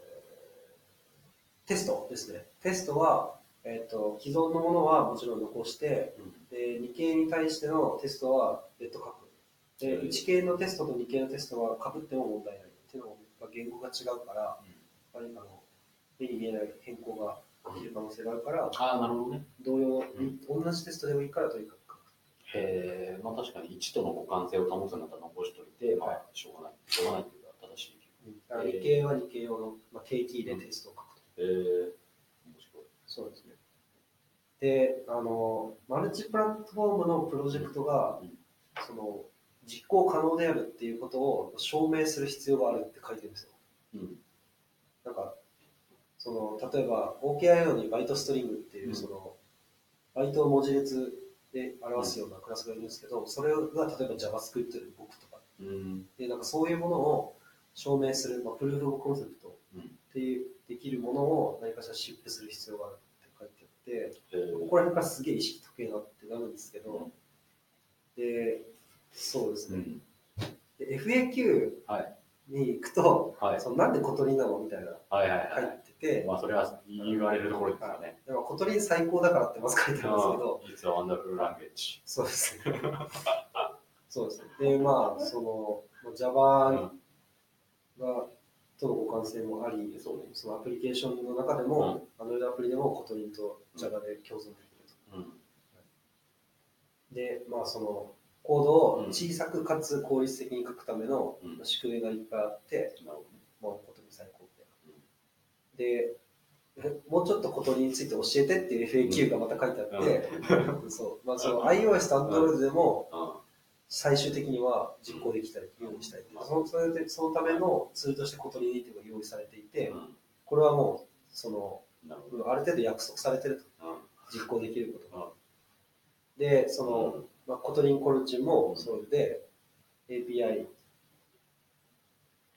テストですね。テストは、えっ、と、既存のものはもちろん残して、で、2系に対してのテストは別途書く。で、うん1系のテストと2系のテストは被っても問題ない。っていうのも、やっぱ言語が違うから、何かの目に見えない変更が起きる可能性があるから、ああ、なるほどね。同様、ん同じテストでもいいからとにかく。へえ、まあ確かに1との互換性を保つんだったら残しといて、まはいあしょうがない。しょうがないっていうか、正しい。だから2系は2系用の、まあ、KT でテストを書くと。へえ、面白い。そうですね。で、あの、マルチプラットフォームのプロジェクトが、うんその、実行可能であるっていうことを証明する必要があるって書いてるんですよ。うん。なんか、その、例えば、OKIO にバイトストリングっていうう、んその、バイトを文字列で表すようなクラスがいるんですけど、それが例えば JavaScript で動くとか、うん。で、なんかそういうものを証明する、まあ、 Proof of Concept うん。っていう、できるものを何かしら ship する必要があるって書いてあって、ここら辺からすげえ意識高いなってなるんですけど、うんで、そうですね。うん。で FAQ はい。に行くと、はい。そのなんで Kotlin なのみたいなはいはいは入い。ってて、まあそれは言われるところですよね。でもコトリン最高だからってまず書いてあるんですけど、It's a wonderful language. そうですね。そうですね。で、まあ、その、まあ Java が、との互換性もあり、そうねそのアプリケーションの中でも、Android アプリでもコトリンと Java で共存できると。うん。で、まあ、その、コードを小さくかつ効率的に書くためのうん仕組みがいっぱいあって、なるほもう Kotlin 最高みたいな。で、えもうちょっと Kotlin について教えてっていう FAQ がまた書いてあって、そう、まあ、その iOS と Android でもど。最終的には実行できたり、ようにしたい。そのそれでそのためのツールとして Kotlin Native が用意されていて、うん。これはもう、その。ある程度約束されてると、うん。実行できることが。うんで、その、まあ、 Kotlin コルーチンもそれで、API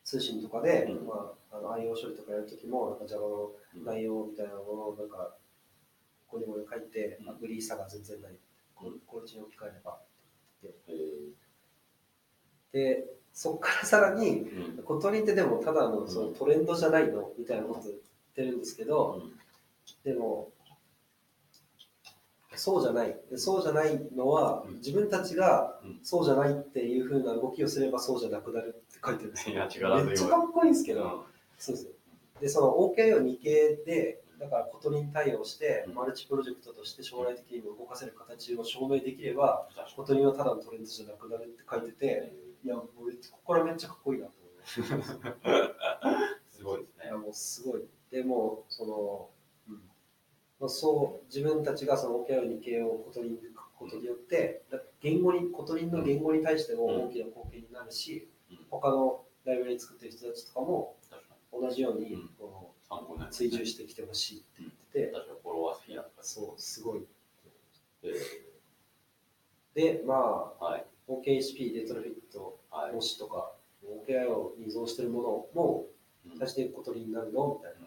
通信とかで、うん。まあ、あの IO 処理とかやるときも、なんか Java の内容みたいなものをなんか、ここにも書いて、うん。 ugly さが全然ない。うん。これに置き換えれば。ってえー。言って。で、そこからさらに、うん。 Kotlin ってでもただのそのトレンドじゃないの？みたいなこと言ってるんですけど、うん。でも、そうじゃない。でそうじゃないのは、うん自分たちがうんそうじゃないっていうふうな動きをすればそうじゃなくなるって書いてるんですよ。めっちゃかっこいいんですけど、うんそうです。で、その OKO2 系で、だから Kotlin 対応してうん、マルチプロジェクトとして将来的にも動かせる形を証明できれば、確か Kotlin はただのトレンドじゃなくなるって書いてて、にいや、もうここからめっちゃかっこいいなと思いました。すごいですねいやもうすごい。でもその、まあそう自分たちがその OKR2 系をコトリンで書くことによって、だ言語に Kotlin の言語に対しても大きな貢献になるし、うん。他のライブラリ作ってる人たちとかも同じようにうん。この追従してきてほしいって言ってて、確かにフォロワー好きだとかそうすごい。えでまあーはい。OKHP レトロフィットはい。模試とか OKR を依存してるものもうん。最終的にコトリンになるの？みたいな。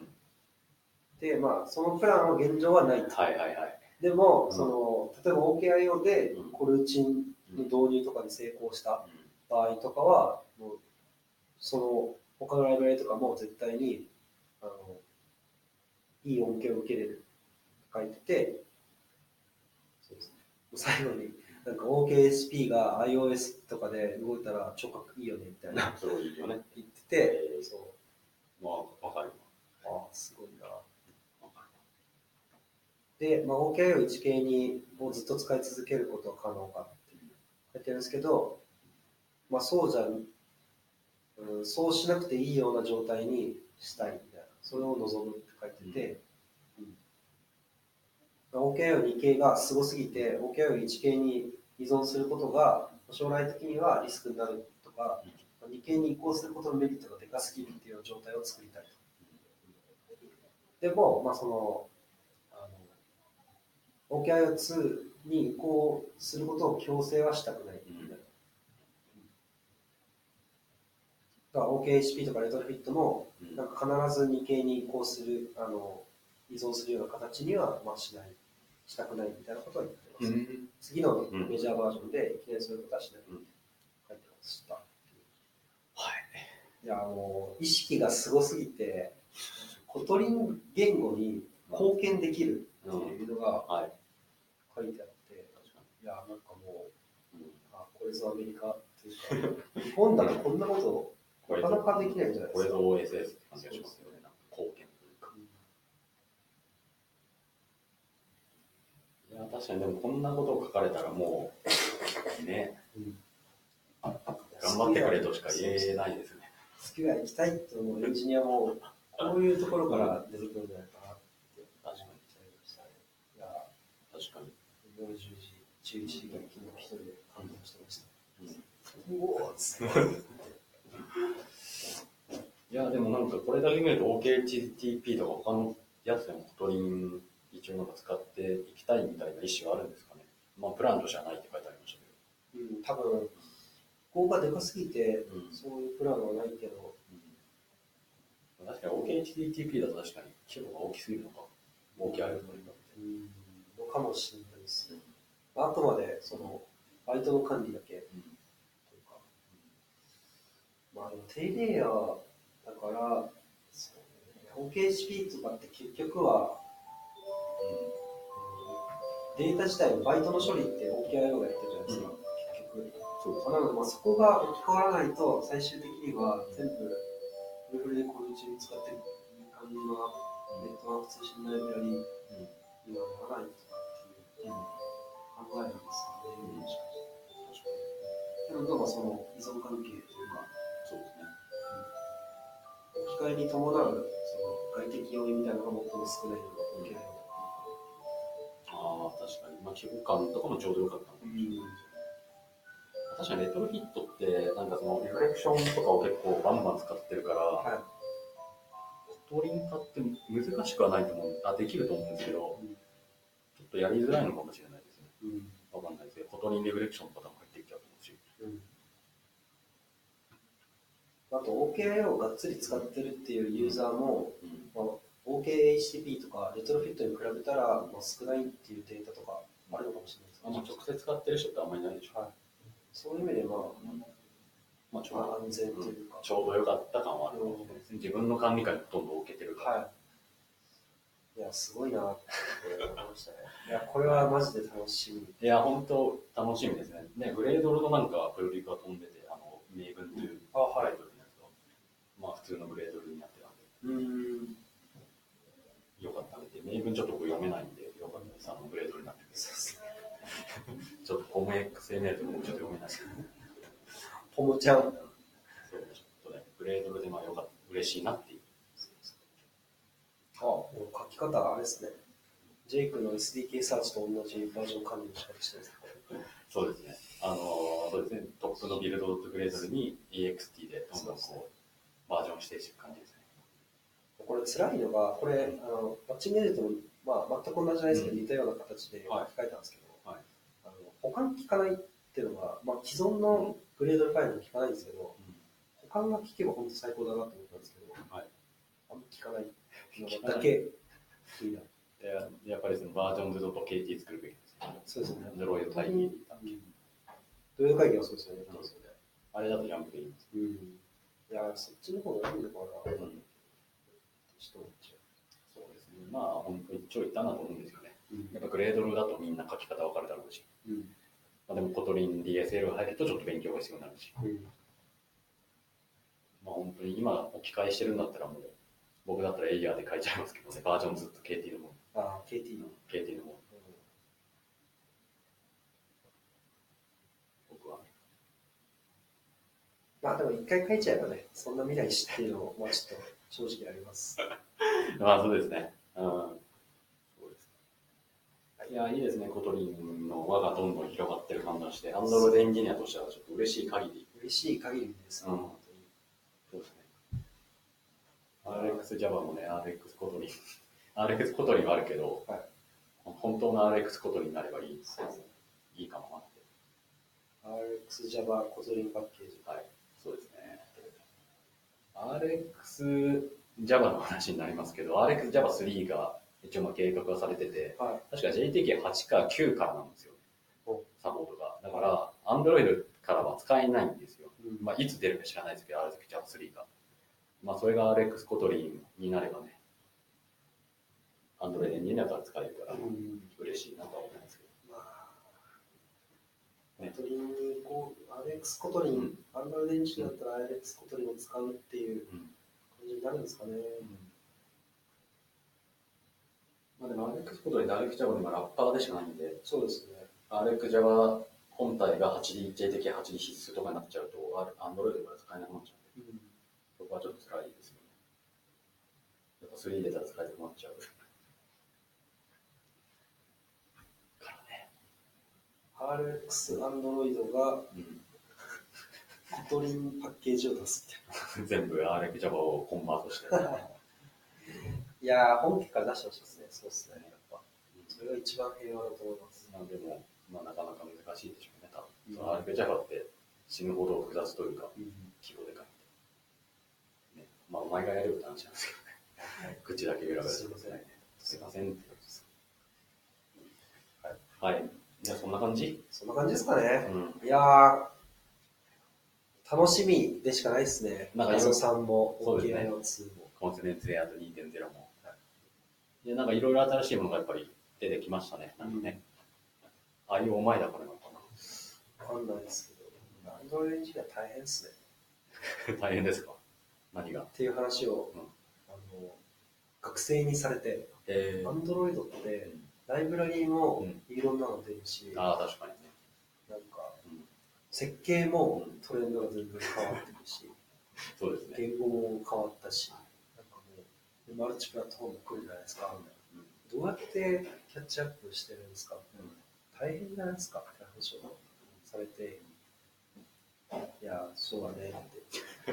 うんでまあそのプランは現状はないと。はいはいはい。でも、うん。その例えば OKIO でうんコルチンの導入とかに成功した場合とかは、もうその他のライブラリとかも絶対にあのいい恩恵を受けれる書いてて、そうですね、最後になんか OKSP が iOS とかで動いたら超かっこいいよねみたいなすごいいいよね。言ってて、えー。そう。まあわかるあすごいで、まあ、OKIO1 系にをずっと使い続けることは可能かって書いてるんですけど、まあ、そうじゃ、うん、そうしなくていいような状態にしたいみたいな、それを望むって書いてて、うん、OKIO2 系がすごすぎて、OKIO1 系に依存することが将来的にはリスクになるとか、2系に移行することのメリットがでかすぎるっていう状態を作りたいと。でも、まあ、その、OKIO2、に移行することを強制はしたくない。だから OKHP、とかレトロフィットも、なんか必ず2系に移行する、あの、依存するような形には、まあ、しない、したくないみたいなことは言ってます。うん、次のメジャーバージョンで、いきなりそういうことはしない。う、書いてました。はい。いや、もう、意識がすごすぎて、Kotlin 言語に貢献できる。っていうのがはい。書いてあって、いや、なんかもう、うん。あこれぞアメリカっていうか、日本だとこんなこと、なかなかできないんじゃないですか。これぞ OSS って感じがしますよね。貢献というか。いや確かにでもこんなことを書かれたらもうね。うん頑張ってくれとしか言えないですね。月が行きたいと思うエンジニアも、こういうところから出てくるんじゃないかなって確かに思っちゃいましたね。いや、確かに夜10時、11時から昨日一人で感動してました。うんうおーいや、でもなんかこれだけ見ると OkHttp とか他のやつでも Kotlin 一応なんか使っていきたいみたいな意思はあるんですかね。まあプランとしてはないって書いてありましたけうん、多分、ここがでかすぎて、ど。うんそういうプランはないけど、確かに OKHTTP だと確かに規模が大きすぎるのか。大きいあるのかもしれないです。ね。あくまで、その、バイトの管理だけ。というか、まあでも低レイヤーだから、そうね、OKHP とかって結局は、うんデータ自体のバイトの処理って OKIO がやってるじゃないですか、結局。そうなので、まあ、そこが置き換わらないと、最終的には全部、フルフルでこのうちに使ってる感じのネットワーク通信ライブラリーにはならないと。かいう考えなんですかね、うんもしかして。なので、まあ、その依存関係というか、そうですね。置き換えに伴うその外的要因みたいなのが最も少ないのが Okio。ああ、確かに。まあ規模感とかもちょうどよかったのかもしれないですよね。確かに Retrofit って、なんかそのリフレクションとかを結構バンバン使ってるから、はい。 Kotlin 化って難しくはないと思う。あ、できると思うんですけど、うんとやりづらいのかもしれないですね。うん。わかんないですけど、 Kotlin リフレクションとかも入ってきちゃうと思うし。うんあと OKIO をがっつり使ってるっていうユーザーも、うん。まあ、OKHTTP とかレトロフィットに比べたら、まあ、少ないっていうデータとかあるのかもしれないですあんま直接使ってる人ってあんまりいないでしょ。はい。そういう意味で、まあ、まあ、ちょうどまあ、安全というか。ちょうど良かった感はあるかもしれないですね。自分の管理下にほとんど置けてるから。はい。いや、すごいなって思いましたね。いや、これはマジで楽しみ。いや、本当楽しみですね。ね、グレードルのなんかプロリクが飛んでて、あの、名分というあ、はいまあ普通のグレードルになってたんで、うーん。よかったんで、名分ちょっと僕読めないんで、よかったです。あの、グレードルになってて。そうですね。ちょっとコム XML とかもちょっと読めないですけど、ポモちゃん。そう、ちょっとね、グレードルでまあよかった、嬉しいなっていう。き方、あれですね。ジェイクの SDK サーチと同じバージョン管理の仕方してるんですかそうですね。あのーそうですね、トップのビルドドットグレードルに EXT でどんどんこう、バージョン指定していく感じですね。これ辛いのが、これ、あの、バッチングエディトも、まあ、全く同じじゃないですけど、うん。似たような形で書きはい。換えたんですけど、はい。あの保管効かないっていうのが、まあ、既存のグレードルファイルも効かないんですけど、保管が効けば本当最高だなと思ったんですけど、はい。あんま効かないのだけやっぱりそのバージョンズ .kt 作るべきですね。そうですね。だっけドヨ会議はそうですよね。そうですよね。あれだとジャンプでいいんです。うん。いや、そっちの方がいいのかな、うんそうですね。まあ、本当に一長一短だと思うんですよね。う。やっぱグレードルだとみんな書き方わかるだろうし、うん。まあ、でもコトリン DSL が入るとちょっと勉強が必要になるし、うん。まあ本当に今置き換えしてるんだったらもう、僕だったらエイヤーで書いちゃいますけどね、バージョンずっと KT のもあ、KT の。KT のも僕は。まあでも一回書いちゃえばね、そんな未来知っていうのも、まあちょっと正直あります。まあそうですね。うん。そうです。いや、いいですね、 Kotlin の輪がどんどん広がってる感じがして、 Android エンジニアとしてはちょっと嬉しい限り。嬉しい限りですね、うん。RxJava もね、 RxKotlin。RxKotlin はあるけど、はい本当の RX コトリンになればいいねいいかもなって。RxJava Kotlin パッケージ。はい、そうですね。RxJava の話になりますけど、RxJava3 が一応まあ計画がされてて、は確か JDK8 か9からなんですよお、サポートが。だから、Android からは使えないんですよ。い。まあ、いつ出るか知らないですけど、RxJava3 が。まあ、それが RX コトリンになればね、エンジニアから使えるからう、ん。嬉しいなとは思いますけど。まあ、ね Kotlin にこう、 RxKotlin、アンドロイドエンジンだったら RX コトリンを使うっていううん感じになるんですかね。まあ、でも RX コトリン、RxJava でもラッパーでしかないんで、そうですね。RxJava 本体が 8D、JTK8D 必須とかになっちゃうと、Android から使えなくなっちゃうはちょっと辛いですよね。やっぱ3入れたら使えなくなっちゃう。からね。RX アンドロイドがうんコトリンパッケージを出すみ 全部 RxJava をコンバートして。たいな。いやー、本家から出してほしいですね。そうですね。やっぱ。それが一番平和だと思います。まあでも、まあ、なかなか難しいでしょうね、多うん分。その RxJava って死ぬほど複雑というか、うん。規模でかいまあ、お前がやれよって話なんですけどね。口だけ選べすいませんすいませんって感じです。はい。はい。じゃあ、そんな感じ？そんな感じですかね。うん。いやー、楽しみでしかないですね。なんか謎さんも、そうですね OKI の2も。コンセンツレイアウト2.0も。で、なんかいろいろ新しいものがやっぱり出てきましたね。なんかね。ああいうお前だからなのかわかんないですけど、アンドロイドエンジニア大変ですね。な。大変ですか？何が？っていう話を、うん。あの学生にされて、えアンドロイドって、ライブラリーもうん。いろんなの出るし、ああ、確かにね。なんか、うん。設計もトレンドが全然変わってるし、そうですね。言語も変わったし、なんかもう、マルチプラットフォーム来るじゃないですか。どうやってキャッチアップしてるんですか？大変じゃないですか？って話をされて、いや、そうだねって。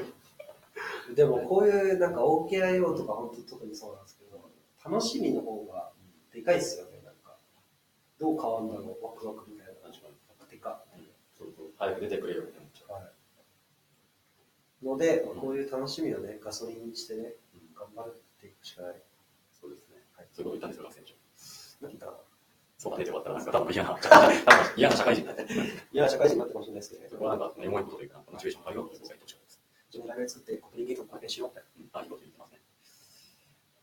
でもこういうなんか OKIO とか本当特にそうなんですけど、楽しみの方がでかいですよね、なんか。どう変わるんだろう、ワクワクみたいな。確かに。ワクテカ。そうそう。早く出てくれよって思っちゃう。はい。ので、こういう楽しみをね、ガソリンにしてね、うん頑張っていくしかない。そうですね。はい。すごい言ったんですよ、学生長。なんだそうだねって終わったら、なんか多分嫌な、多分嫌な社会人だって。いや、社会人になってかもしれないですけど、そこはなんか、エモいことというか、モチベーションを上げようというのが一です。自分でライブ作って、コミュニケーションを発しよう。うん、あ、いいこと言ってますね。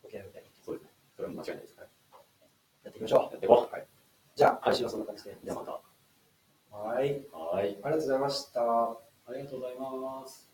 OK、OK。そうですね。それは間違いないです。はいやっていきましょう。やっていこう。はい。じゃあ、配信はそんな感じで。じゃあまた。はい。はい。ありがとうございました。ありがとうございます。